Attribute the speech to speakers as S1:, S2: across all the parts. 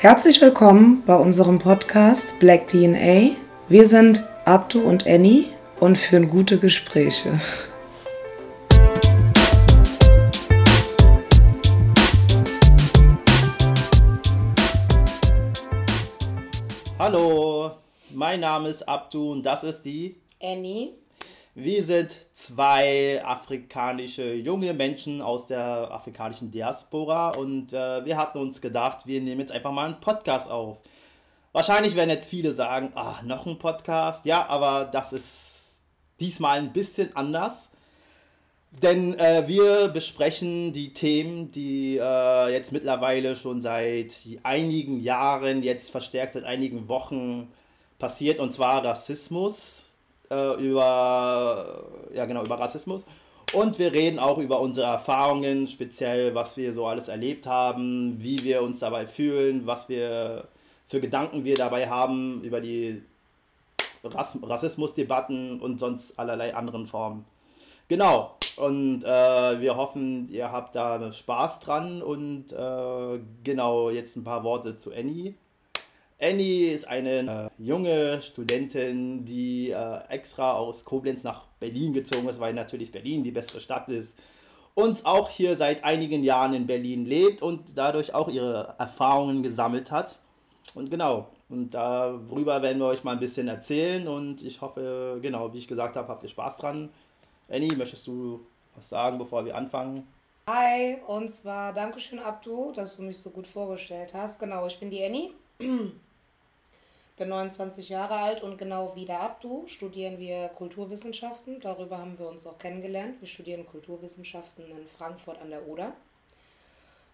S1: Herzlich willkommen bei unserem Podcast Black DNA. Wir sind Abdu und Annie und führen gute Gespräche.
S2: Hallo, mein Name ist Abdu und das ist die
S1: Annie.
S2: Wir sind zwei afrikanische junge Menschen aus der afrikanischen Diaspora und äh, wir hatten uns gedacht, wir nehmen jetzt einfach mal einen Podcast auf. Wahrscheinlich werden jetzt viele sagen, ah, noch ein Podcast. Ja, aber das ist diesmal ein bisschen anders. Denn äh, wir besprechen die Themen, die äh, jetzt mittlerweile schon seit einigen Jahren, jetzt verstärkt seit einigen Wochen passiert, und zwar Rassismus, äh, über, ja genau, über Rassismus. Und wir reden auch über unsere Erfahrungen, speziell was wir so alles erlebt haben, wie wir uns dabei fühlen, was wir für Gedanken wir dabei haben über die Rass Rassismusdebatten und sonst allerlei anderen Formen. Genau, und äh, wir hoffen, ihr habt da Spaß dran und äh, genau, jetzt ein paar Worte zu Annie. Annie ist eine äh, junge Studentin, die äh, extra aus Koblenz nach Berlin gezogen ist, weil natürlich Berlin die bessere Stadt ist. Und auch hier seit einigen Jahren in Berlin lebt und dadurch auch ihre Erfahrungen gesammelt hat. Und genau, und darüber werden wir euch mal ein bisschen erzählen. Und ich hoffe, genau, wie ich gesagt habe, habt ihr Spaß dran. Annie, möchtest du was sagen, bevor wir anfangen?
S1: Hi, und zwar Dankeschön, Abdu, dass du mich so gut vorgestellt hast. Genau, ich bin die Annie bin 29 Jahre alt und genau wie der Abdu studieren wir Kulturwissenschaften. Darüber haben wir uns auch kennengelernt. Wir studieren Kulturwissenschaften in Frankfurt an der Oder.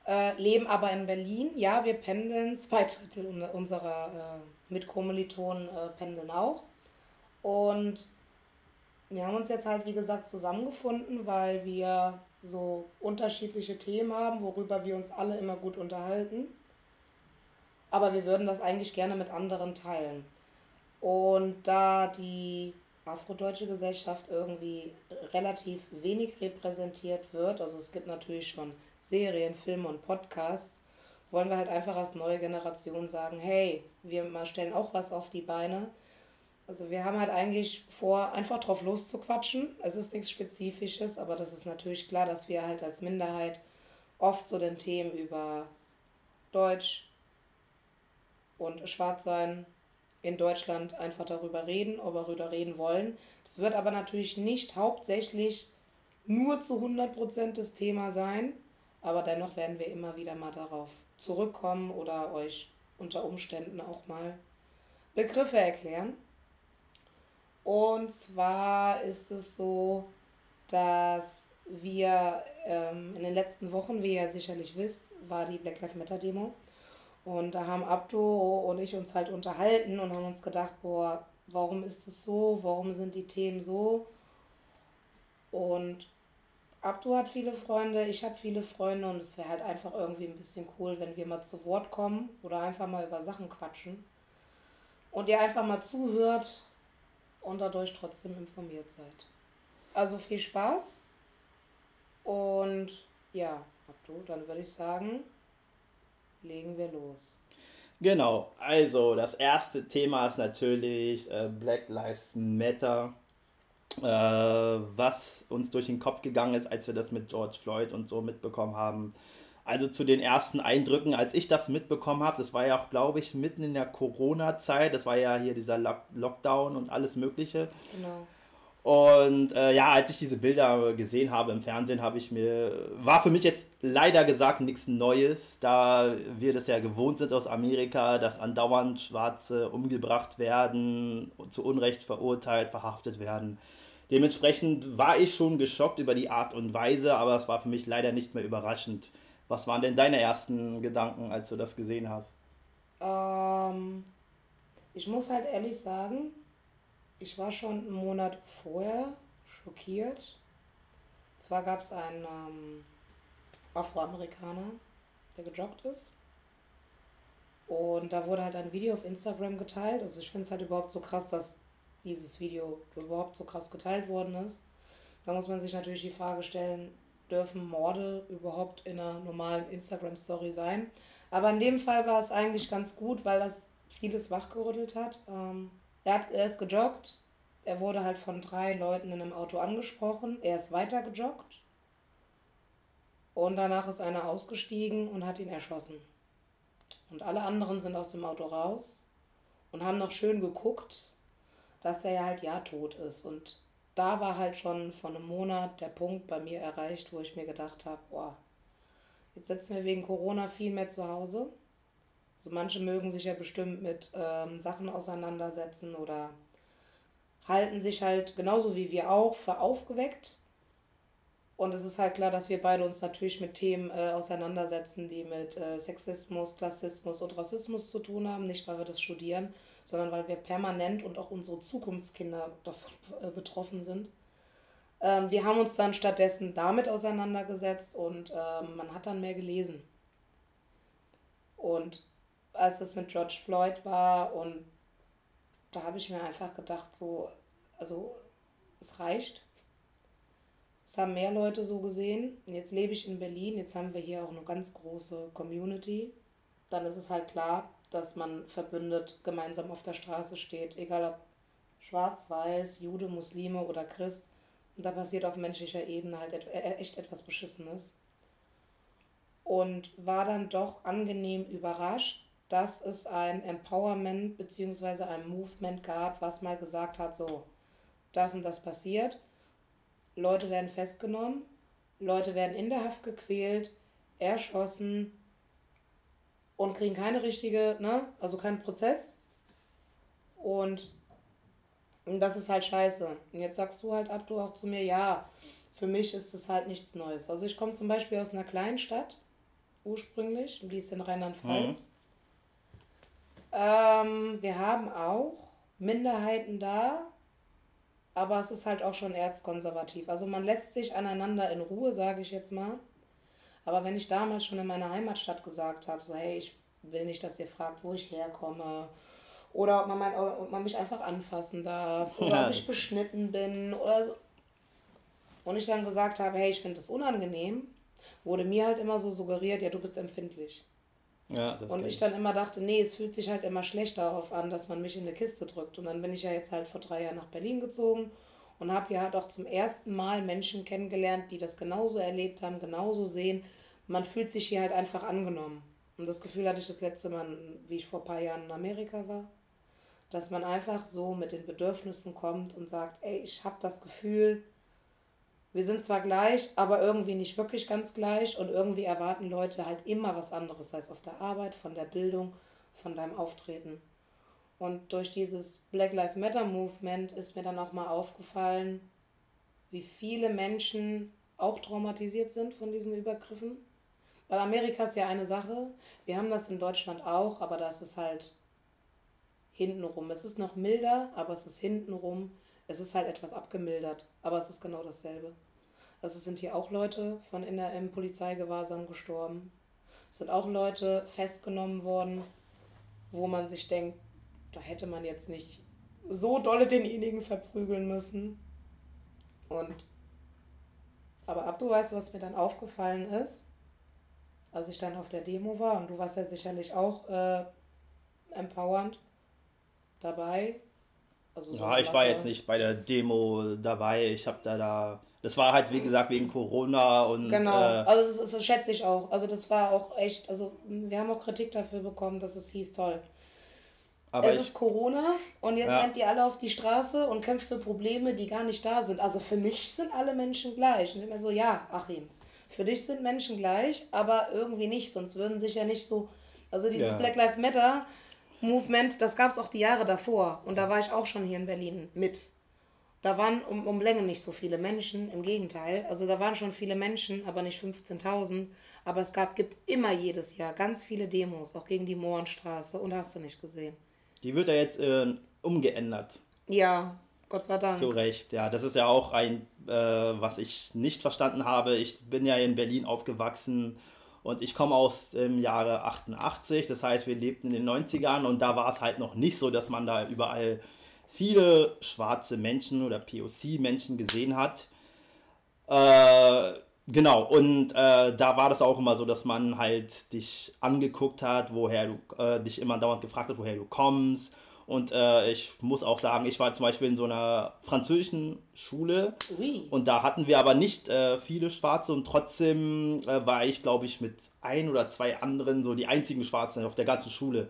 S1: Äh, leben aber in Berlin. Ja, wir pendeln. Zwei Drittel unserer äh, Mitkommilitonen äh, pendeln auch. Und wir haben uns jetzt halt, wie gesagt, zusammengefunden, weil wir so unterschiedliche Themen haben, worüber wir uns alle immer gut unterhalten aber wir würden das eigentlich gerne mit anderen teilen. Und da die afrodeutsche Gesellschaft irgendwie relativ wenig repräsentiert wird, also es gibt natürlich schon Serien, Filme und Podcasts, wollen wir halt einfach als neue Generation sagen, hey, wir mal stellen auch was auf die Beine. Also wir haben halt eigentlich vor, einfach drauf loszuquatschen. Es ist nichts Spezifisches, aber das ist natürlich klar, dass wir halt als Minderheit oft so den Themen über Deutsch, und Schwarzsein in Deutschland einfach darüber reden, ob wir darüber reden wollen. Das wird aber natürlich nicht hauptsächlich nur zu 100% das Thema sein, aber dennoch werden wir immer wieder mal darauf zurückkommen oder euch unter Umständen auch mal Begriffe erklären. Und zwar ist es so, dass wir ähm, in den letzten Wochen, wie ihr sicherlich wisst, war die Black Lives Matter Demo. Und da haben Abdo und ich uns halt unterhalten und haben uns gedacht, boah, warum ist es so? Warum sind die Themen so? Und Abdo hat viele Freunde, ich habe viele Freunde und es wäre halt einfach irgendwie ein bisschen cool, wenn wir mal zu Wort kommen oder einfach mal über Sachen quatschen. Und ihr einfach mal zuhört und dadurch trotzdem informiert seid. Also viel Spaß und ja, Abdo, dann würde ich sagen, legen wir los.
S2: Genau, also das erste Thema ist natürlich äh, Black Lives Matter, äh, was uns durch den Kopf gegangen ist, als wir das mit George Floyd und so mitbekommen haben. Also zu den ersten Eindrücken, als ich das mitbekommen habe, das war ja auch, glaube ich, mitten in der Corona-Zeit, das war ja hier dieser Lockdown und alles Mögliche. Genau. Und äh, ja, als ich diese Bilder gesehen habe im Fernsehen, habe ich mir, war für mich jetzt leider gesagt nichts Neues, da wir das ja gewohnt sind aus Amerika, dass andauernd Schwarze umgebracht werden, zu Unrecht verurteilt, verhaftet werden. Dementsprechend war ich schon geschockt über die Art und Weise, aber es war für mich leider nicht mehr überraschend. Was waren denn deine ersten Gedanken, als du das gesehen hast?
S1: Ähm, ich muss halt ehrlich sagen, ich war schon einen Monat vorher schockiert. Zwar gab es einen ähm, Afroamerikaner, der gejoggt ist. Und da wurde halt ein Video auf Instagram geteilt. Also ich finde es halt überhaupt so krass, dass dieses Video überhaupt so krass geteilt worden ist. Da muss man sich natürlich die Frage stellen, dürfen Morde überhaupt in einer normalen Instagram-Story sein. Aber in dem Fall war es eigentlich ganz gut, weil das vieles wachgerüttelt hat. Ähm, er, hat, er ist gejoggt. Er wurde halt von drei Leuten in einem Auto angesprochen. Er ist weiter gejoggt. Und danach ist einer ausgestiegen und hat ihn erschossen. Und alle anderen sind aus dem Auto raus und haben noch schön geguckt, dass er ja halt ja tot ist. Und da war halt schon vor einem Monat der Punkt bei mir erreicht, wo ich mir gedacht habe, boah, jetzt sitzen wir wegen Corona viel mehr zu Hause. So manche mögen sich ja bestimmt mit ähm, Sachen auseinandersetzen oder halten sich halt genauso wie wir auch für aufgeweckt. Und es ist halt klar, dass wir beide uns natürlich mit Themen äh, auseinandersetzen, die mit äh, Sexismus, Klassismus und Rassismus zu tun haben. Nicht, weil wir das studieren, sondern weil wir permanent und auch unsere Zukunftskinder davon äh, betroffen sind. Ähm, wir haben uns dann stattdessen damit auseinandergesetzt und ähm, man hat dann mehr gelesen. Und als das mit George Floyd war und da habe ich mir einfach gedacht, so, also es reicht es haben mehr Leute so gesehen. Jetzt lebe ich in Berlin, jetzt haben wir hier auch eine ganz große Community. Dann ist es halt klar, dass man verbündet gemeinsam auf der Straße steht, egal ob schwarz, weiß, Jude, Muslime oder Christ. Und da passiert auf menschlicher Ebene halt äh, echt etwas Beschissenes. Und war dann doch angenehm überrascht, dass es ein Empowerment bzw. ein Movement gab, was mal gesagt hat, so, das und das passiert Leute werden festgenommen, Leute werden in der Haft gequält, erschossen und kriegen keine richtige, ne, also keinen Prozess. Und das ist halt scheiße. Und jetzt sagst du halt ab, du auch zu mir, ja, für mich ist es halt nichts Neues. Also ich komme zum Beispiel aus einer kleinen Stadt, ursprünglich, die ist in Rheinland-Pfalz. Mhm. Ähm, wir haben auch Minderheiten da, aber es ist halt auch schon erzkonservativ. Also man lässt sich aneinander in Ruhe, sage ich jetzt mal. Aber wenn ich damals schon in meiner Heimatstadt gesagt habe, so hey, ich will nicht, dass ihr fragt, wo ich herkomme, oder ob man, mein, ob man mich einfach anfassen darf, oder ja. ob ich beschnitten bin, oder so. Und ich dann gesagt habe, hey, ich finde das unangenehm, wurde mir halt immer so suggeriert, ja, du bist empfindlich. Ja, und ich dann immer dachte, nee, es fühlt sich halt immer schlecht darauf an, dass man mich in eine Kiste drückt. Und dann bin ich ja jetzt halt vor drei Jahren nach Berlin gezogen und habe ja halt auch zum ersten Mal Menschen kennengelernt, die das genauso erlebt haben, genauso sehen. Man fühlt sich hier halt einfach angenommen. Und das Gefühl hatte ich das letzte Mal, wie ich vor ein paar Jahren in Amerika war, dass man einfach so mit den Bedürfnissen kommt und sagt, ey, ich habe das Gefühl, wir sind zwar gleich, aber irgendwie nicht wirklich ganz gleich und irgendwie erwarten Leute halt immer was anderes, sei es auf der Arbeit, von der Bildung, von deinem Auftreten. Und durch dieses Black Lives Matter Movement ist mir dann auch mal aufgefallen, wie viele Menschen auch traumatisiert sind von diesen Übergriffen. Weil Amerika ist ja eine Sache, wir haben das in Deutschland auch, aber das ist halt hintenrum. Es ist noch milder, aber es ist hintenrum. Es ist halt etwas abgemildert, aber es ist genau dasselbe. Also sind hier auch Leute von in der, im Polizeigewahrsam gestorben. Es sind auch Leute festgenommen worden, wo man sich denkt, da hätte man jetzt nicht so dolle denjenigen verprügeln müssen. Und aber ab du weißt, was mir dann aufgefallen ist, als ich dann auf der Demo war, und du warst ja sicherlich auch äh, empowernd dabei.
S2: Also so ja, ich war jetzt nicht bei der Demo dabei. Ich habe da da das war halt, wie gesagt, wegen Corona und.
S1: Genau, äh, also das, das, schätze ich auch. Also das war auch echt, also wir haben auch Kritik dafür bekommen, dass es hieß, toll. Aber es ist Corona und jetzt ja. rennt ihr alle auf die Straße und kämpft für Probleme, die gar nicht da sind. Also für mich sind alle Menschen gleich. Und immer so, ja, Achim, für dich sind Menschen gleich, aber irgendwie nicht, sonst würden sich ja nicht so. Also dieses ja. Black Lives Matter Movement, das gab es auch die Jahre davor. Und da war ich auch schon hier in Berlin mit. Da waren um, um Länge nicht so viele Menschen, im Gegenteil. Also da waren schon viele Menschen, aber nicht 15.000. Aber es gab, gibt immer jedes Jahr ganz viele Demos, auch gegen die Mohrenstraße. Und hast du nicht gesehen.
S2: Die wird ja jetzt äh, umgeändert.
S1: Ja, Gott sei Dank.
S2: Zu Recht, ja. Das ist ja auch ein, äh, was ich nicht verstanden habe. Ich bin ja in Berlin aufgewachsen und ich komme aus dem Jahre 88. Das heißt, wir lebten in den 90ern und da war es halt noch nicht so, dass man da überall viele schwarze Menschen oder POC-Menschen gesehen hat. Äh, Genau, und äh, da war das auch immer so, dass man halt dich angeguckt hat, woher du äh, dich immer dauernd gefragt hat, woher du kommst. Und äh, ich muss auch sagen, ich war zum Beispiel in so einer französischen Schule
S1: Ui.
S2: und da hatten wir aber nicht äh, viele Schwarze und trotzdem äh, war ich, glaube ich, mit ein oder zwei anderen so die einzigen Schwarzen auf der ganzen Schule.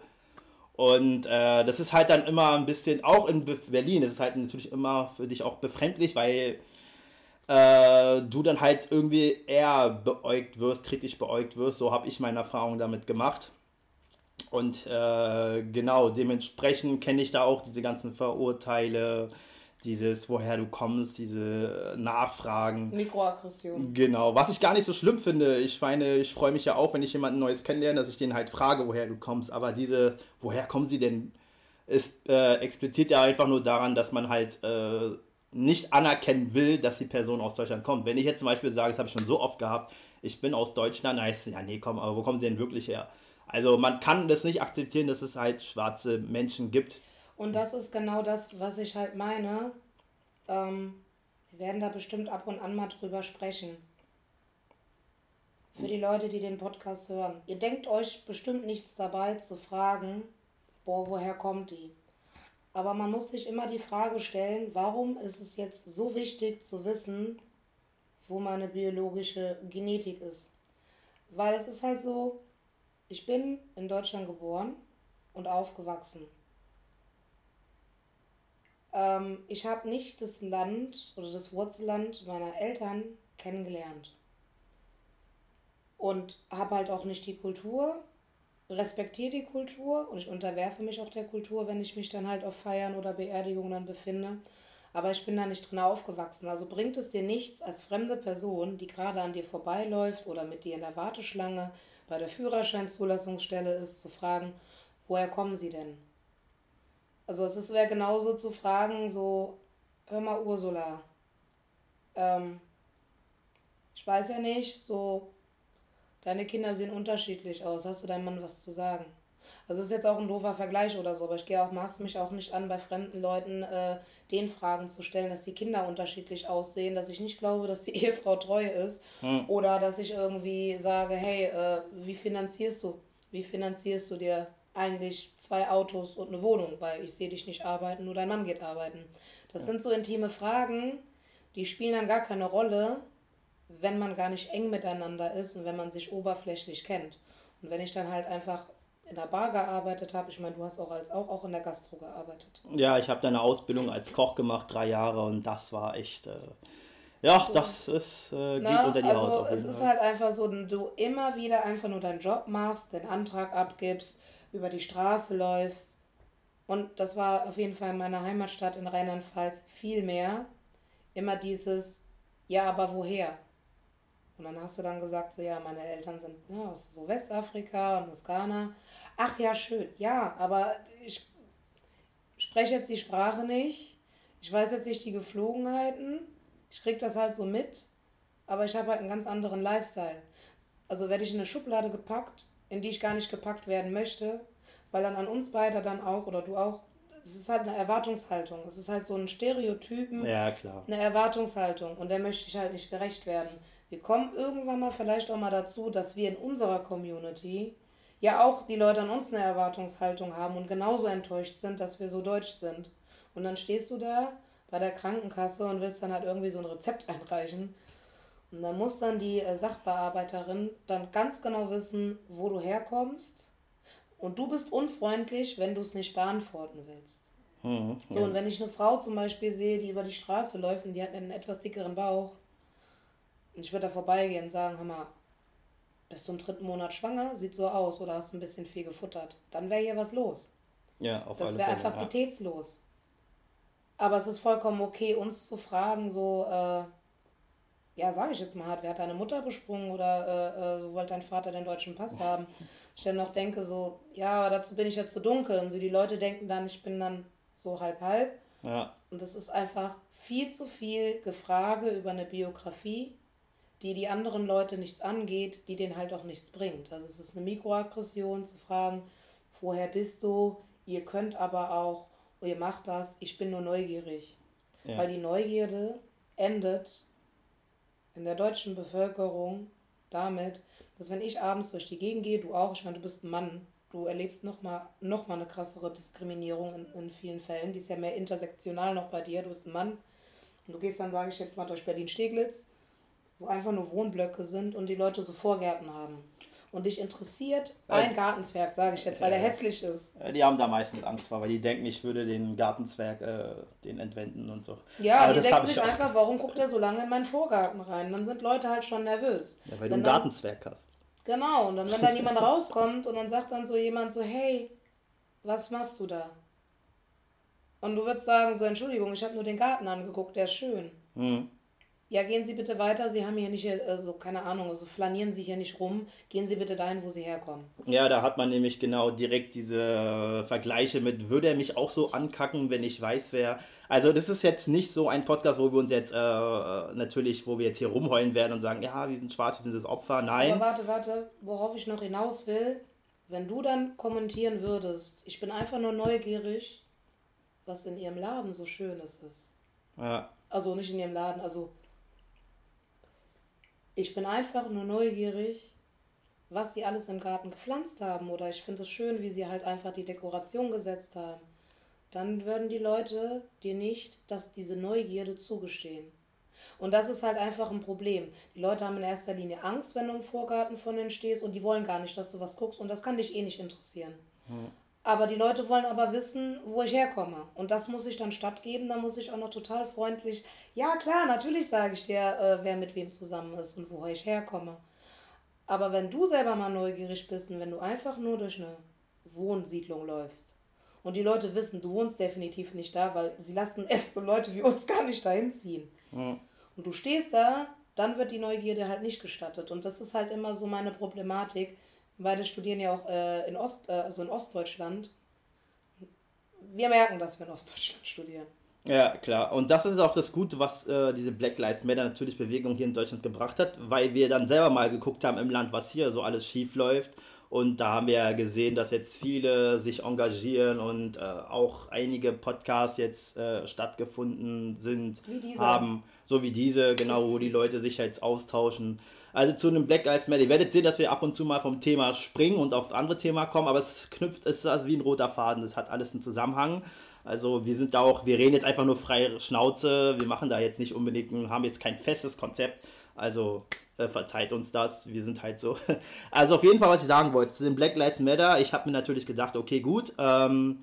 S2: Und äh, das ist halt dann immer ein bisschen, auch in Be- Berlin, das ist halt natürlich immer für dich auch befremdlich, weil äh, du dann halt irgendwie eher beäugt wirst, kritisch beäugt wirst. So habe ich meine Erfahrung damit gemacht. Und äh, genau, dementsprechend kenne ich da auch diese ganzen Verurteile, dieses, woher du kommst, diese Nachfragen.
S1: Mikroaggression.
S2: Genau, was ich gar nicht so schlimm finde. Ich meine, ich freue mich ja auch, wenn ich jemanden Neues kennenlerne, dass ich den halt frage, woher du kommst. Aber diese, woher kommen sie denn, ist äh, explizit ja einfach nur daran, dass man halt äh, nicht anerkennen will, dass die Person aus Deutschland kommt. Wenn ich jetzt zum Beispiel sage, das habe ich schon so oft gehabt, ich bin aus Deutschland, dann heißt es, ja, nee, komm, aber wo kommen sie denn wirklich her? Also man kann das nicht akzeptieren, dass es halt schwarze Menschen gibt.
S1: Und das ist genau das, was ich halt meine. Ähm, wir werden da bestimmt ab und an mal drüber sprechen. Für die Leute, die den Podcast hören. Ihr denkt euch bestimmt nichts dabei zu fragen, boah, woher kommt die? Aber man muss sich immer die Frage stellen, warum ist es jetzt so wichtig zu wissen, wo meine biologische Genetik ist? Weil es ist halt so, ich bin in Deutschland geboren und aufgewachsen. Ähm, ich habe nicht das Land oder das Wurzelland meiner Eltern kennengelernt. Und habe halt auch nicht die Kultur, respektiere die Kultur und ich unterwerfe mich auch der Kultur, wenn ich mich dann halt auf Feiern oder Beerdigungen befinde. Aber ich bin da nicht drin aufgewachsen. Also bringt es dir nichts als fremde Person, die gerade an dir vorbeiläuft oder mit dir in der Warteschlange bei der Führerscheinzulassungsstelle ist, zu fragen, woher kommen sie denn? Also es ist wäre genauso zu fragen, so, hör mal Ursula, ähm, ich weiß ja nicht, so, deine Kinder sehen unterschiedlich aus, hast du deinem Mann was zu sagen? Also ist jetzt auch ein doofer Vergleich oder so, aber ich gehe auch, maß mich auch nicht an, bei fremden Leuten äh, den Fragen zu stellen, dass die Kinder unterschiedlich aussehen, dass ich nicht glaube, dass die Ehefrau treu ist
S2: Hm.
S1: oder dass ich irgendwie sage, hey, äh, wie finanzierst du, wie finanzierst du dir eigentlich zwei Autos und eine Wohnung, weil ich sehe dich nicht arbeiten, nur dein Mann geht arbeiten. Das sind so intime Fragen, die spielen dann gar keine Rolle, wenn man gar nicht eng miteinander ist und wenn man sich oberflächlich kennt. Und wenn ich dann halt einfach in der Bar gearbeitet habe, ich meine, du hast auch als auch, auch in der Gastro gearbeitet.
S2: Ja, ich habe da eine Ausbildung als Koch gemacht, drei Jahre, und das war echt. Äh, ja, das ist, äh, geht
S1: Na,
S2: unter die
S1: also
S2: Haut auf
S1: es ist halt einfach so, du immer wieder einfach nur deinen Job machst, den Antrag abgibst, über die Straße läufst. Und das war auf jeden Fall in meiner Heimatstadt in Rheinland-Pfalz viel mehr. Immer dieses, ja, aber woher? Und dann hast du dann gesagt, so ja, meine Eltern sind ja, aus so Westafrika und aus Ghana. Ach ja, schön. Ja, aber ich spreche jetzt die Sprache nicht. Ich weiß jetzt nicht die Geflogenheiten. Ich krieg das halt so mit. Aber ich habe halt einen ganz anderen Lifestyle. Also werde ich in eine Schublade gepackt, in die ich gar nicht gepackt werden möchte, weil dann an uns beide dann auch, oder du auch, es ist halt eine Erwartungshaltung. Es ist halt so ein Stereotypen,
S2: Ja, klar.
S1: eine Erwartungshaltung und der möchte ich halt nicht gerecht werden. Wir kommen irgendwann mal vielleicht auch mal dazu, dass wir in unserer Community ja auch die Leute an uns eine Erwartungshaltung haben und genauso enttäuscht sind, dass wir so deutsch sind. Und dann stehst du da bei der Krankenkasse und willst dann halt irgendwie so ein Rezept einreichen. Und dann muss dann die äh, Sachbearbeiterin dann ganz genau wissen, wo du herkommst. Und du bist unfreundlich, wenn du es nicht beantworten willst.
S2: Mhm.
S1: So, und wenn ich eine Frau zum Beispiel sehe, die über die Straße läuft und die hat einen etwas dickeren Bauch, und ich würde da vorbeigehen und sagen, hör mal, bist du im dritten Monat schwanger? Sieht so aus oder hast ein bisschen viel gefuttert? Dann wäre hier was los.
S2: Ja, auf
S1: Das wäre einfach
S2: ja.
S1: pitätslos. Aber es ist vollkommen okay, uns zu fragen, so, äh, ja, sage ich jetzt mal hart, wer hat deine Mutter besprungen oder äh, äh, so wollte dein Vater den deutschen Pass haben? Ich dann noch denke so, ja, dazu bin ich ja zu dunkel. Und so die Leute denken dann, ich bin dann so halb halb.
S2: Ja,
S1: Und es ist einfach viel zu viel Gefrage über eine Biografie, die die anderen Leute nichts angeht, die denen halt auch nichts bringt. Also es ist eine Mikroaggression zu fragen, woher bist du? Ihr könnt aber auch, ihr macht das, ich bin nur neugierig.
S2: ja.
S1: Weil die Neugierde endet in der deutschen Bevölkerung damit, dass wenn ich abends durch die Gegend gehe, du auch, ich meine, du bist ein Mann, du erlebst nochmal noch mal eine krassere Diskriminierung in, in vielen Fällen. Die ist ja mehr intersektional noch bei dir. Du bist ein Mann und du gehst dann, sage ich jetzt mal, durch Berlin-Steglitz, wo einfach nur Wohnblöcke sind und die Leute so Vorgärten haben. Und dich interessiert ein Gartenzwerg, sage ich jetzt, weil er hässlich ist.
S2: Die haben da meistens Angst vor, weil die denken, ich würde den Gartenzwerg äh, den entwenden und so.
S1: Ja, Aber die denken sich einfach, warum guckt er so lange in meinen Vorgarten rein? Dann sind Leute halt schon nervös.
S2: Ja, weil wenn du einen Gartenzwerg hast.
S1: Genau, und dann, wenn da jemand rauskommt und dann sagt dann so jemand so, hey, was machst du da? Und du würdest sagen, so, Entschuldigung, ich habe nur den Garten angeguckt, der ist schön. Mhm. Ja, gehen Sie bitte weiter, Sie haben hier nicht, also keine Ahnung, also flanieren Sie hier nicht rum, gehen Sie bitte dahin, wo Sie herkommen.
S2: Ja, da hat man nämlich genau direkt diese Vergleiche mit, würde er mich auch so ankacken, wenn ich weiß, wer. Also das ist jetzt nicht so ein Podcast, wo wir uns jetzt äh, natürlich, wo wir jetzt hier rumheulen werden und sagen, ja, wir sind schwarz, wir sind das Opfer. Nein.
S1: Aber warte, warte, worauf ich noch hinaus will, wenn du dann kommentieren würdest, ich bin einfach nur neugierig, was in ihrem Laden so Schönes ist. Ja. Also nicht in ihrem Laden, also ich bin einfach nur neugierig, was sie alles im Garten gepflanzt haben. Oder ich finde es schön, wie sie halt einfach die Dekoration gesetzt haben. Dann würden die Leute dir nicht dass diese Neugierde zugestehen. Und das ist halt einfach ein Problem. Die Leute haben in erster Linie Angst, wenn du im Vorgarten von denen stehst und die wollen gar nicht, dass du was guckst und das kann dich eh nicht interessieren. Hm. Aber die Leute wollen aber wissen, wo ich herkomme. Und das muss ich dann stattgeben. Da muss ich auch noch total freundlich. Ja, klar, natürlich sage ich dir, äh, wer mit wem zusammen ist und woher ich herkomme. Aber wenn du selber mal neugierig bist und wenn du einfach nur durch eine Wohnsiedlung läufst und die Leute wissen, du wohnst definitiv nicht da, weil sie lassen es Leute wie uns gar nicht dahin ziehen. Mhm. Und du stehst da, dann wird die Neugierde halt nicht gestattet. Und das ist halt immer so meine Problematik Beide studieren ja auch äh, in, Ost, äh, also in Ostdeutschland. Wir merken, dass wir in Ostdeutschland studieren.
S2: Ja, klar. Und das ist auch das Gute, was äh, diese Black Lives Matter natürlich Bewegung hier in Deutschland gebracht hat, weil wir dann selber mal geguckt haben im Land, was hier so alles schief läuft. Und da haben wir ja gesehen, dass jetzt viele sich engagieren und äh, auch einige Podcasts jetzt äh, stattgefunden sind, haben, so wie diese, genau, wo die Leute sich jetzt austauschen. Also zu einem Black Lives Matter. Ihr werdet sehen, dass wir ab und zu mal vom Thema springen und auf andere Thema kommen, aber es knüpft, es ist also wie ein roter Faden, das hat alles einen Zusammenhang. Also wir sind da auch, wir reden jetzt einfach nur frei Schnauze, wir machen da jetzt nicht unbedingt, haben jetzt kein festes Konzept. Also äh, verzeiht uns das, wir sind halt so. Also auf jeden Fall, was ich sagen wollte, zu dem Black Lives Matter, ich habe mir natürlich gedacht, okay, gut, ähm,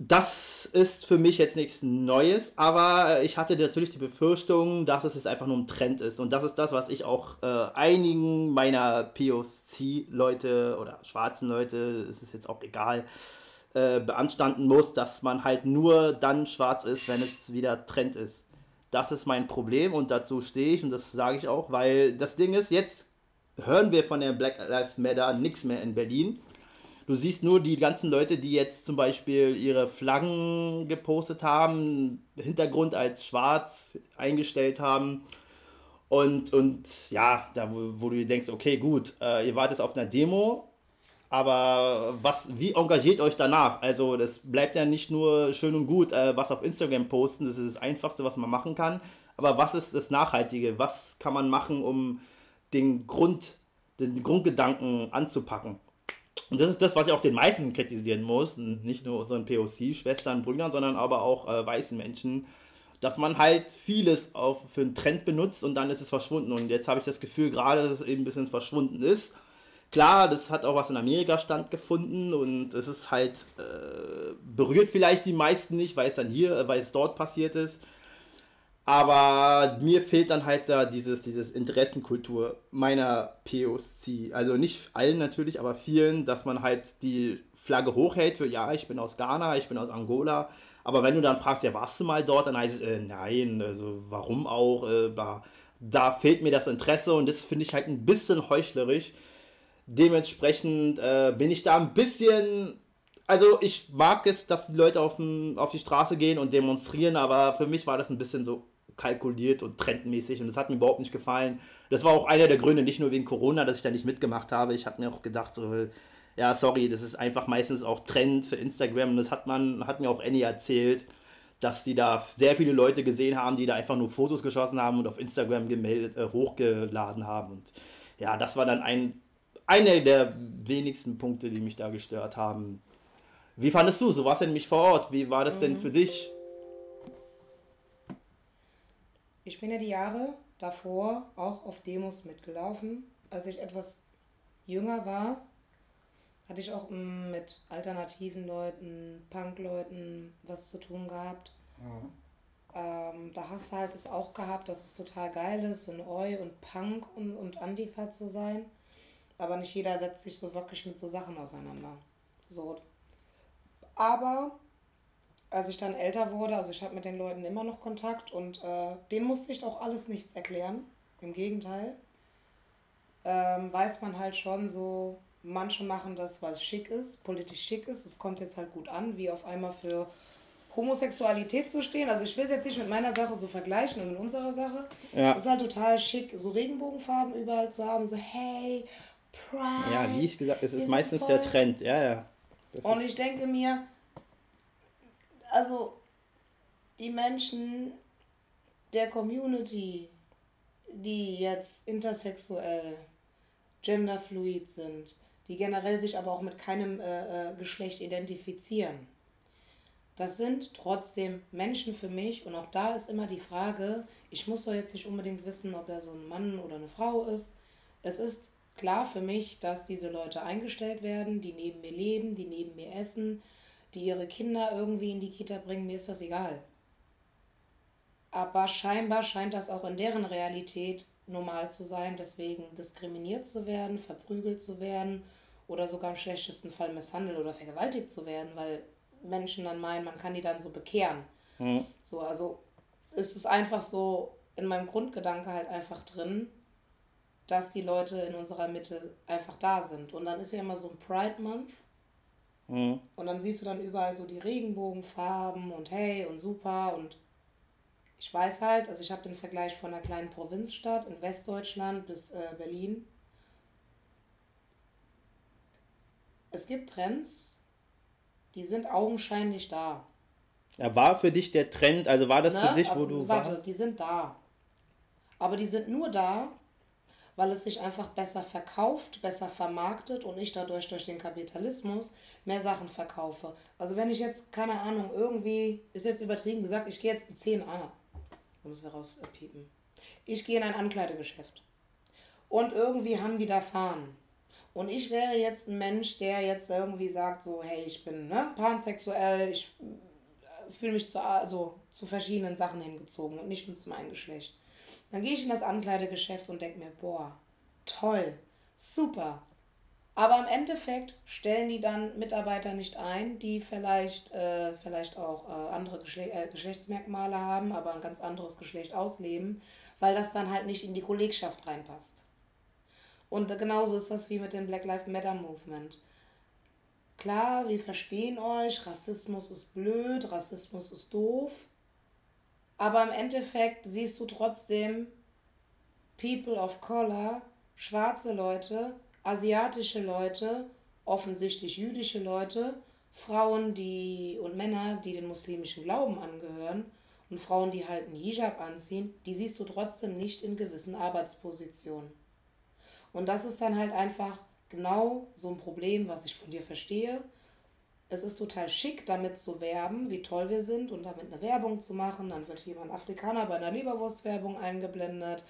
S2: das ist für mich jetzt nichts Neues, aber ich hatte natürlich die Befürchtung, dass es jetzt einfach nur ein Trend ist. Und das ist das, was ich auch äh, einigen meiner POC-Leute oder schwarzen Leute, es ist jetzt auch egal, äh, beanstanden muss, dass man halt nur dann schwarz ist, wenn es wieder Trend ist. Das ist mein Problem und dazu stehe ich und das sage ich auch, weil das Ding ist, jetzt hören wir von der Black Lives Matter nichts mehr in Berlin. Du siehst nur die ganzen Leute, die jetzt zum Beispiel ihre Flaggen gepostet haben, Hintergrund als schwarz eingestellt haben. Und, und ja, da wo, wo du denkst, okay, gut, äh, ihr wart jetzt auf einer Demo, aber was, wie engagiert euch danach? Also das bleibt ja nicht nur schön und gut, äh, was auf Instagram posten, das ist das Einfachste, was man machen kann. Aber was ist das Nachhaltige? Was kann man machen, um den Grund, den Grundgedanken anzupacken? Und das ist das, was ich auch den meisten kritisieren muss, nicht nur unseren POC-Schwestern, Brüdern, sondern aber auch äh, weißen Menschen, dass man halt vieles auf, für einen Trend benutzt und dann ist es verschwunden. Und jetzt habe ich das Gefühl, gerade, dass es eben ein bisschen verschwunden ist. Klar, das hat auch was in Amerika stattgefunden und es ist halt, äh, berührt vielleicht die meisten nicht, weil es dann hier, weil es dort passiert ist. Aber mir fehlt dann halt da dieses, dieses Interessenkultur meiner POC. Also nicht allen natürlich, aber vielen, dass man halt die Flagge hochhält für, ja, ich bin aus Ghana, ich bin aus Angola. Aber wenn du dann fragst, ja, warst du mal dort, dann heißt es, äh, nein, also warum auch? Äh, da, fehlt mir das Interesse und das finde ich halt ein bisschen heuchlerisch. Dementsprechend äh, bin ich da ein bisschen also ich mag es, dass die Leute auf, auf die Straße gehen und demonstrieren, aber für mich war das ein bisschen so, kalkuliert und trendmäßig und das hat mir überhaupt nicht gefallen. Das war auch einer der Gründe, nicht nur wegen Corona, dass ich da nicht mitgemacht habe. Ich habe mir auch gedacht, so, ja, sorry, das ist einfach meistens auch Trend für Instagram und das hat man, hat mir auch Annie erzählt, dass die da sehr viele Leute gesehen haben, die da einfach nur Fotos geschossen haben und auf Instagram gemeldet, äh, hochgeladen haben. Und ja, das war dann ein, einer der wenigsten Punkte, die mich da gestört haben. Wie fandest du? So warst du nämlich vor Ort. Wie war das mhm. denn für dich?
S1: Ich bin ja die Jahre davor auch auf Demos mitgelaufen. Als ich etwas jünger war, hatte ich auch mm, mit alternativen Leuten, Punk-Leuten was zu tun gehabt. Mhm. Ähm, da hast du halt es auch gehabt, dass es total geil ist, ein Oi und Punk und, und Antifa zu sein. Aber nicht jeder setzt sich so wirklich mit so Sachen auseinander. So. Aber als ich dann älter wurde, also ich habe mit den Leuten immer noch Kontakt und äh, denen musste ich auch alles nichts erklären. Im Gegenteil. Ähm, weiß man halt schon so, manche machen das, weil es schick ist, politisch schick ist. Es kommt jetzt halt gut an, wie auf einmal für Homosexualität zu stehen. Also ich will es jetzt nicht mit meiner Sache so vergleichen und mit unserer Sache. Ja. Es ist halt total schick, so Regenbogenfarben überall zu haben, so hey,
S2: Pride. Ja, wie ich gesagt, es ist meistens der Trend, ja, ja.
S1: Das und ich denke mir, also die Menschen der Community, die jetzt intersexuell, genderfluid sind, die generell sich aber auch mit keinem äh, äh, Geschlecht identifizieren. Das sind trotzdem Menschen für mich und auch da ist immer die Frage, ich muss doch jetzt nicht unbedingt wissen, ob er so ein Mann oder eine Frau ist. Es ist klar für mich, dass diese Leute eingestellt werden, die neben mir leben, die neben mir essen, die ihre Kinder irgendwie in die Kita bringen, mir ist das egal. Aber scheinbar scheint das auch in deren Realität normal zu sein, deswegen diskriminiert zu werden, verprügelt zu werden oder sogar im schlechtesten Fall misshandelt oder vergewaltigt zu werden, weil Menschen dann meinen, man kann die dann so bekehren. Mhm. So, also ist es einfach so in meinem Grundgedanke halt einfach drin, dass die Leute in unserer Mitte einfach da sind. Und dann ist ja immer so ein Pride Month. Mhm. Und dann siehst du dann überall so die Regenbogenfarben und hey und super und ich weiß halt, also ich habe den Vergleich von einer kleinen Provinzstadt in Westdeutschland bis äh, Berlin. Es gibt Trends, die sind augenscheinlich da.
S2: Ja, war für dich der Trend, also war das ne? für dich, wo Aber, du
S1: warte, warst? die sind da. Aber die sind nur da, weil es sich einfach besser verkauft, besser vermarktet und ich dadurch durch den Kapitalismus mehr Sachen verkaufe. Also wenn ich jetzt, keine Ahnung, irgendwie, ist jetzt übertrieben gesagt, ich gehe jetzt in 10a. Da müssen wir rauspiepen. Ich gehe in ein Ankleidegeschäft. Und irgendwie haben die da Fahnen. Und ich wäre jetzt ein Mensch, der jetzt irgendwie sagt, so, hey, ich bin ne, pansexuell, ich äh, fühle mich zu, also, zu verschiedenen Sachen hingezogen und nicht nur zum einen Geschlecht. Dann gehe ich in das Ankleidegeschäft und denke mir, boah, toll, super. Aber im Endeffekt stellen die dann Mitarbeiter nicht ein, die vielleicht, äh, vielleicht auch äh, andere Geschle äh, Geschlechtsmerkmale haben, aber ein ganz anderes Geschlecht ausleben, weil das dann halt nicht in die Kollegschaft reinpasst. Und genauso ist das wie mit dem Black Lives Matter Movement. Klar, wir verstehen euch, Rassismus ist blöd, Rassismus ist doof, aber im Endeffekt siehst du trotzdem People of Color, schwarze Leute, asiatische Leute, offensichtlich jüdische Leute, Frauen die und Männer, die den muslimischen Glauben angehören und Frauen, die halt einen Hijab anziehen, die siehst du trotzdem nicht in gewissen Arbeitspositionen. Und das ist dann halt einfach genau so ein Problem, was ich von dir verstehe es ist total schick, damit zu werben, wie toll wir sind und damit eine Werbung zu machen. Dann wird jemand Afrikaner bei einer Leberwurstwerbung eingeblendet,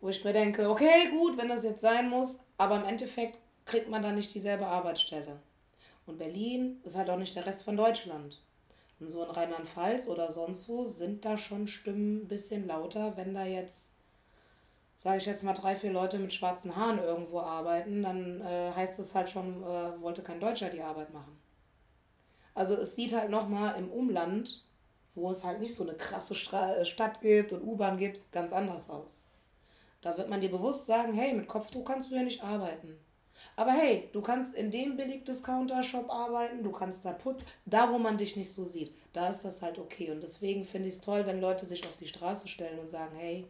S1: wo ich mir denke, okay, gut, wenn das jetzt sein muss, aber im Endeffekt kriegt man dann nicht dieselbe Arbeitsstelle. Und Berlin ist halt auch nicht der Rest von Deutschland. Und so in Rheinland-Pfalz oder sonst wo sind da schon Stimmen ein bisschen lauter, wenn da jetzt, sage ich jetzt mal, drei, vier Leute mit schwarzen Haaren irgendwo arbeiten, dann äh, heißt es halt schon, äh, wollte kein Deutscher die Arbeit machen. Also es sieht halt nochmal im Umland, wo es halt nicht so eine krasse Stra äh, Stadt gibt und U-Bahn gibt, ganz anders aus. Da wird man dir bewusst sagen, hey, mit Kopftuch kannst du ja nicht arbeiten. Aber hey, du kannst in dem Billig-Discounter-Shop arbeiten, du kannst da putz, da wo man dich nicht so sieht, da ist das halt okay. Und deswegen finde ich es toll, wenn Leute sich auf die Straße stellen und sagen, hey,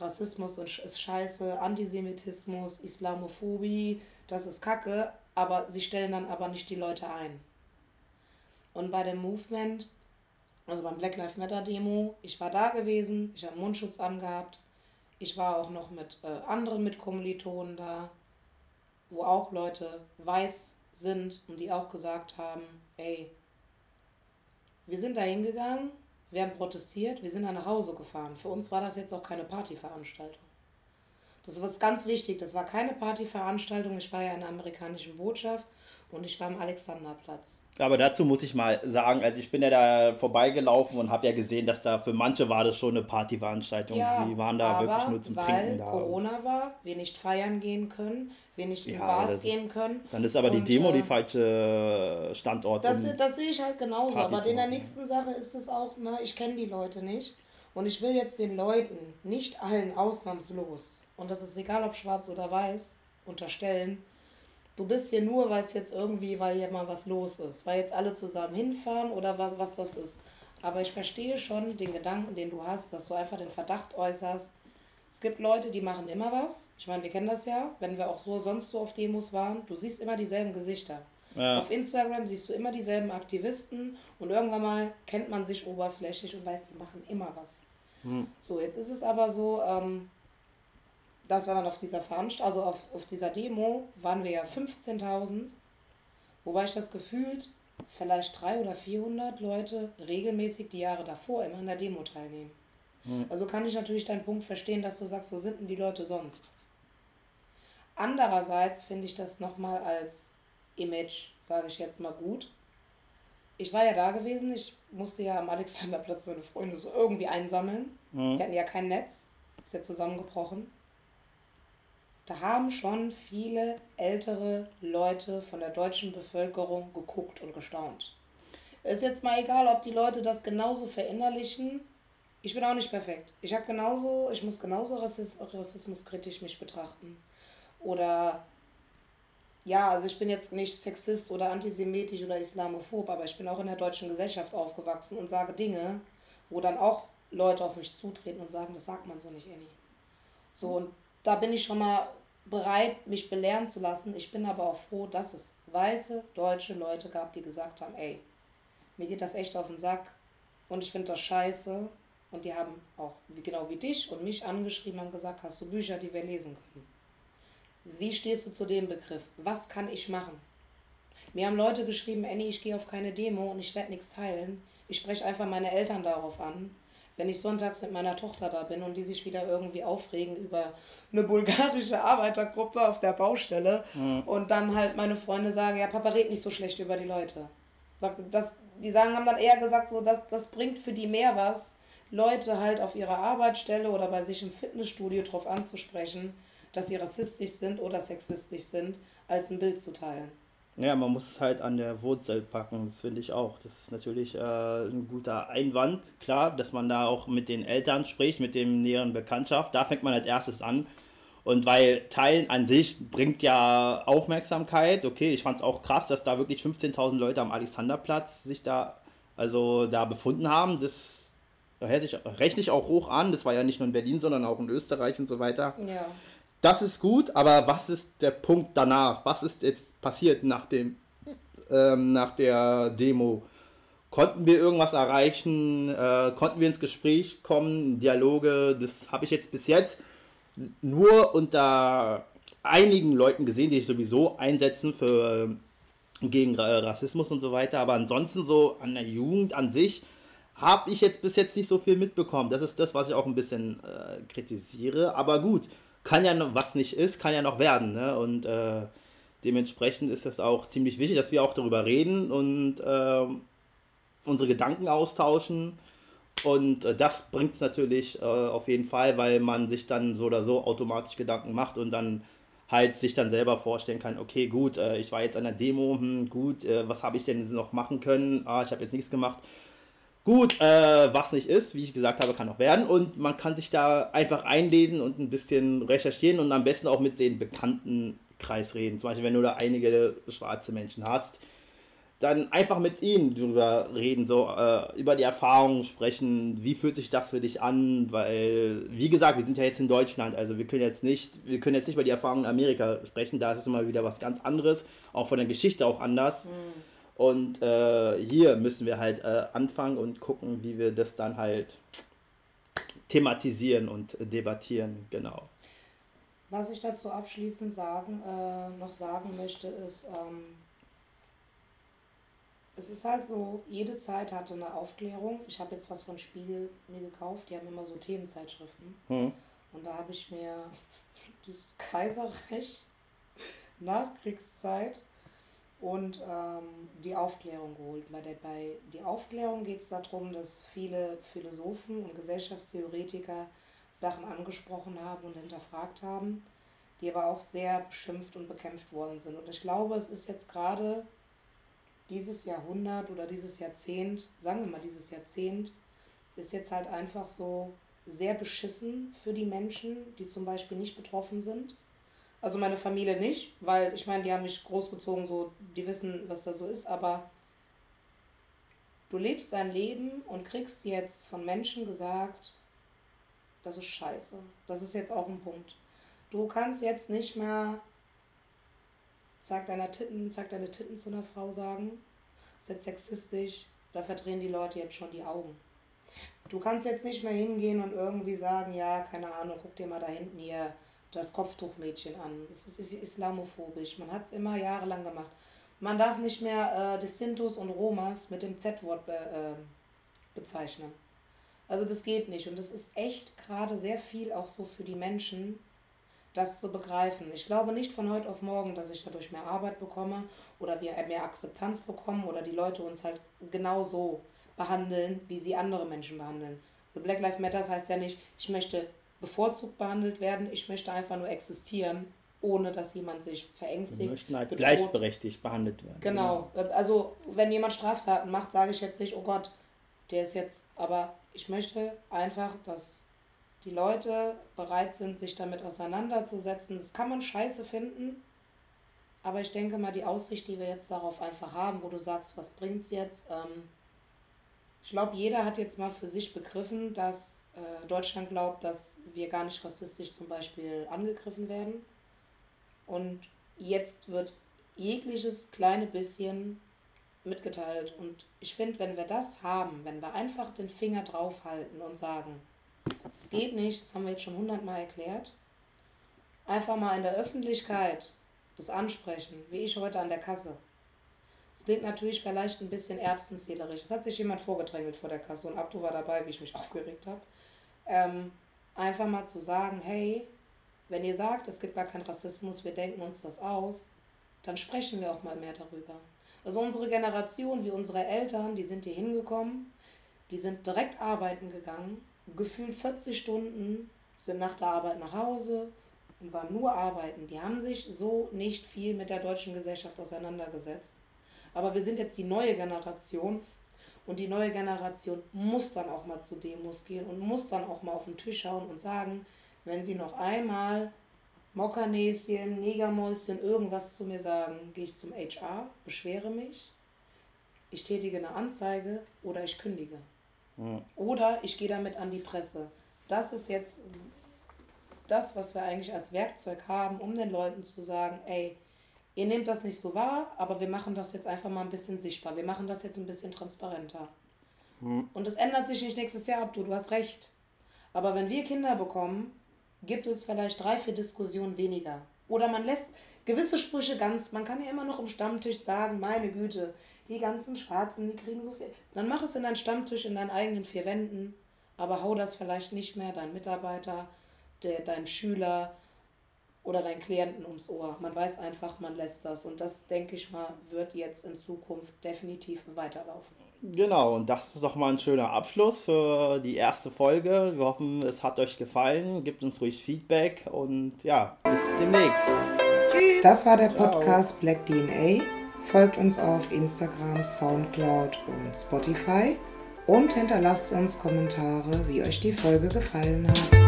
S1: Rassismus ist scheiße, Antisemitismus, Islamophobie, das ist Kacke, aber sie stellen dann aber nicht die Leute ein. Und bei dem Movement Also beim Black Lives Matter Demo. Ich war da gewesen, ich habe Mundschutz angehabt. Ich war auch noch mit äh, anderen Mitkommilitonen da, wo auch Leute weiß sind und die auch gesagt haben, ey, wir sind da hingegangen, wir haben protestiert, wir sind dann nach Hause gefahren. Für uns war das jetzt auch keine Partyveranstaltung. Das war ganz wichtig, das war keine Partyveranstaltung. Ich war ja in der amerikanischen Botschaft und ich war am Alexanderplatz.
S2: Aber dazu muss ich mal sagen, also ich bin ja da vorbeigelaufen und habe ja gesehen, dass da für manche war das schon eine Partyveranstaltung. Ja, Sie waren da wirklich nur zum
S1: weil Trinken da. Corona war, wir nicht feiern gehen können, wir nicht in ja, Bars gehen können.
S2: Dann ist aber und, die Demo äh, die falsche Standort.
S1: Das, das sehe ich halt genauso. Party aber in der nächsten Sache ist es auch, ne, ich kenne die Leute nicht. Und ich will jetzt den Leuten, nicht allen ausnahmslos, und das ist egal ob schwarz oder weiß, unterstellen, du bist hier nur, weil es jetzt irgendwie, weil hier mal was los ist, weil jetzt alle zusammen hinfahren oder was, was das ist. Aber ich verstehe schon den Gedanken, den du hast, dass du einfach den Verdacht äußerst. Es gibt Leute, die machen immer was. Ich meine, wir kennen das ja, wenn wir auch so sonst so auf Demos waren. Du siehst immer dieselben Gesichter. Ja. Auf Instagram siehst du immer dieselben Aktivisten und irgendwann mal kennt man sich oberflächlich und weiß, die machen immer was. Hm. So, jetzt ist es aber so, ähm, das war dann auf dieser Veranstaltung, also auf, auf dieser Demo waren wir ja 15.000, wobei ich das gefühlt vielleicht 300 oder 400 Leute regelmäßig die Jahre davor immer an der Demo teilnehmen. Mhm. Also kann ich natürlich deinen Punkt verstehen, dass du sagst, wo sind denn die Leute sonst? Andererseits finde ich das nochmal als Image, sage ich jetzt mal gut. Ich war ja da gewesen, ich musste ja am Alexanderplatz meine Freunde so irgendwie einsammeln. Mhm. Wir hatten ja kein Netz, ist ja zusammengebrochen da haben schon viele ältere Leute von der deutschen Bevölkerung geguckt und gestaunt. Ist jetzt mal egal, ob die Leute das genauso verinnerlichen. Ich bin auch nicht perfekt. Ich habe genauso, ich muss genauso Rassismus, rassismuskritisch mich betrachten. Oder ja, also ich bin jetzt nicht sexist oder antisemitisch oder islamophob, aber ich bin auch in der deutschen Gesellschaft aufgewachsen und sage Dinge, wo dann auch Leute auf mich zutreten und sagen, das sagt man so nicht, Annie. So, und da bin ich schon mal bereit, mich belehren zu lassen. Ich bin aber auch froh, dass es weiße deutsche Leute gab, die gesagt haben, ey, mir geht das echt auf den Sack und ich finde das scheiße. Und die haben auch, genau wie dich und mich angeschrieben, haben gesagt, hast du Bücher, die wir lesen können? Wie stehst du zu dem Begriff? Was kann ich machen? Mir haben Leute geschrieben, Annie, ich gehe auf keine Demo und ich werde nichts teilen. Ich spreche einfach meine Eltern darauf an wenn ich sonntags mit meiner Tochter da bin und die sich wieder irgendwie aufregen über eine bulgarische Arbeitergruppe auf der Baustelle mhm. und dann halt meine Freunde sagen, ja, Papa redet nicht so schlecht über die Leute. Das, die sagen, haben dann eher gesagt, so, das, das bringt für die mehr was, Leute halt auf ihrer Arbeitsstelle oder bei sich im Fitnessstudio darauf anzusprechen, dass sie rassistisch sind oder sexistisch sind, als ein Bild zu teilen.
S2: Ja, man muss es halt an der Wurzel packen, das finde ich auch. Das ist natürlich äh, ein guter Einwand, klar, dass man da auch mit den Eltern spricht, mit dem näheren Bekanntschaft. Da fängt man als erstes an. Und weil Teilen an sich bringt ja Aufmerksamkeit. Okay, ich fand es auch krass, dass da wirklich 15.000 Leute am Alexanderplatz sich da, also da befunden haben. Das rechne ich auch hoch an. Das war ja nicht nur in Berlin, sondern auch in Österreich und so weiter. Ja. Das ist gut, aber was ist der Punkt danach? Was ist jetzt passiert nach dem ähm, nach der Demo? Konnten wir irgendwas erreichen? Äh, konnten wir ins Gespräch kommen? Dialoge? Das habe ich jetzt bis jetzt nur unter einigen Leuten gesehen, die sich sowieso einsetzen für gegen Rassismus und so weiter. Aber ansonsten so an der Jugend an sich habe ich jetzt bis jetzt nicht so viel mitbekommen. Das ist das, was ich auch ein bisschen äh, kritisiere. Aber gut, kann ja noch, was nicht ist, kann ja noch werden. Ne? Und äh, dementsprechend ist es auch ziemlich wichtig, dass wir auch darüber reden und äh, unsere Gedanken austauschen. Und äh, das bringt es natürlich äh, auf jeden Fall, weil man sich dann so oder so automatisch Gedanken macht und dann halt sich dann selber vorstellen kann, okay, gut, äh, ich war jetzt an der Demo, hm, gut, äh, was habe ich denn noch machen können? Ah, ich habe jetzt nichts gemacht. Gut, äh, was nicht ist, wie ich gesagt habe, kann noch werden. Und man kann sich da einfach einlesen und ein bisschen recherchieren und am besten auch mit den bekannten Kreis reden. Zum Beispiel, wenn du da einige schwarze Menschen hast, dann einfach mit ihnen drüber reden, so äh, über die Erfahrungen sprechen, wie fühlt sich das für dich an, weil, wie gesagt, wir sind ja jetzt in Deutschland, also wir können jetzt nicht, wir können jetzt nicht über die Erfahrungen in Amerika sprechen, da ist es immer wieder was ganz anderes, auch von der Geschichte auch anders. Mhm. Und äh, hier müssen wir halt äh, anfangen und gucken, wie wir das dann halt thematisieren und debattieren, genau.
S1: Was ich dazu abschließend sagen, äh, noch sagen möchte, ist, ähm, es ist halt so, jede Zeit hatte eine Aufklärung. Ich habe jetzt was von Spiegel mir gekauft, die haben immer so Themenzeitschriften. Hm. Und da habe ich mir das Kaiserreich Nachkriegszeit und ähm, die Aufklärung geholt. Bei der bei die Aufklärung geht es darum, dass viele Philosophen und Gesellschaftstheoretiker Sachen angesprochen haben und hinterfragt haben, die aber auch sehr beschimpft und bekämpft worden sind. Und ich glaube, es ist jetzt gerade dieses Jahrhundert oder dieses Jahrzehnt, sagen wir mal dieses Jahrzehnt, ist jetzt halt einfach so sehr beschissen für die Menschen, die zum Beispiel nicht betroffen sind also meine Familie nicht, weil ich meine, die haben mich großgezogen, so, die wissen, was da so ist, aber du lebst dein Leben und kriegst jetzt von Menschen gesagt, das ist scheiße. Das ist jetzt auch ein Punkt. Du kannst jetzt nicht mehr zeig deine Titten, zeig deine Titten zu einer Frau sagen. Das ist jetzt sexistisch, da verdrehen die Leute jetzt schon die Augen. Du kannst jetzt nicht mehr hingehen und irgendwie sagen, ja, keine Ahnung, guck dir mal da hinten hier das Kopftuchmädchen an. Es ist islamophobisch. Man hat es immer jahrelang gemacht. Man darf nicht mehr äh, die Sintus und Romas mit dem Z-Wort be, äh, bezeichnen. Also das geht nicht. Und das ist echt gerade sehr viel auch so für die Menschen, das zu begreifen. Ich glaube nicht von heute auf morgen, dass ich dadurch mehr Arbeit bekomme oder wir mehr Akzeptanz bekommen oder die Leute uns halt genauso behandeln, wie sie andere Menschen behandeln. Also Black Lives Matter heißt ja nicht, ich möchte bevorzugt behandelt werden. Ich möchte einfach nur existieren, ohne dass jemand sich verängstigt. Wir
S2: möchten halt bedroht. gleichberechtigt behandelt werden.
S1: Genau. genau. Also wenn jemand Straftaten macht, sage ich jetzt nicht, oh Gott, der ist jetzt, aber ich möchte einfach, dass die Leute bereit sind, sich damit auseinanderzusetzen. Das kann man scheiße finden, aber ich denke mal, die Aussicht, die wir jetzt darauf einfach haben, wo du sagst, was bringt es jetzt? Ähm, ich glaube, jeder hat jetzt mal für sich begriffen, dass äh, Deutschland glaubt, dass wir gar nicht rassistisch zum Beispiel angegriffen werden. Und jetzt wird jegliches kleine bisschen mitgeteilt. Und ich finde, wenn wir das haben, wenn wir einfach den Finger draufhalten und sagen, es geht nicht, das haben wir jetzt schon hundertmal erklärt, einfach mal in der Öffentlichkeit das ansprechen, wie ich heute an der Kasse. Es klingt natürlich vielleicht ein bisschen erbsenzählerisch. Es hat sich jemand vorgedrängelt vor der Kasse und Abdu war dabei, wie ich mich aufgeregt habe ähm, einfach mal zu sagen, hey, wenn ihr sagt, es gibt gar keinen Rassismus, wir denken uns das aus, dann sprechen wir auch mal mehr darüber. Also unsere Generation, wie unsere Eltern, die sind hier hingekommen, die sind direkt arbeiten gegangen, gefühlt 40 Stunden, sind nach der Arbeit nach Hause und waren nur arbeiten. Die haben sich so nicht viel mit der deutschen Gesellschaft auseinandergesetzt. Aber wir sind jetzt die neue Generation, und die neue Generation muss dann auch mal zu Demos gehen und muss dann auch mal auf den Tisch schauen und sagen, wenn sie noch einmal Mockernäschen, Negermäuschen, irgendwas zu mir sagen, gehe ich zum HR, beschwere mich, ich tätige eine Anzeige oder ich kündige. Mhm. Oder ich gehe damit an die Presse. Das ist jetzt das, was wir eigentlich als Werkzeug haben, um den Leuten zu sagen, ey, ihr nehmt das nicht so wahr, aber wir machen das jetzt einfach mal ein bisschen sichtbar. Wir machen das jetzt ein bisschen transparenter. Hm. Und das ändert sich nicht nächstes Jahr ab, du, du hast recht. Aber wenn wir Kinder bekommen, gibt es vielleicht drei, vier Diskussionen weniger. Oder man lässt gewisse Sprüche ganz, man kann ja immer noch im Stammtisch sagen, meine Güte, die ganzen Schwarzen, die kriegen so viel. Dann mach es in deinen Stammtisch, in deinen eigenen vier Wänden, aber hau das vielleicht nicht mehr dein Mitarbeiter, der, dein Schüler, oder deinen Klienten ums Ohr. Man weiß einfach, man lässt das. Und das, denke ich mal, wird jetzt in Zukunft definitiv weiterlaufen.
S2: Genau, und das ist auch mal ein schöner Abschluss für die erste Folge. Wir hoffen, es hat euch gefallen. Gebt uns ruhig Feedback und ja, bis demnächst.
S1: Tschüss. Das war der Podcast Black DNA. Folgt uns auf Instagram, Soundcloud und Spotify und hinterlasst uns Kommentare, wie euch die Folge gefallen hat.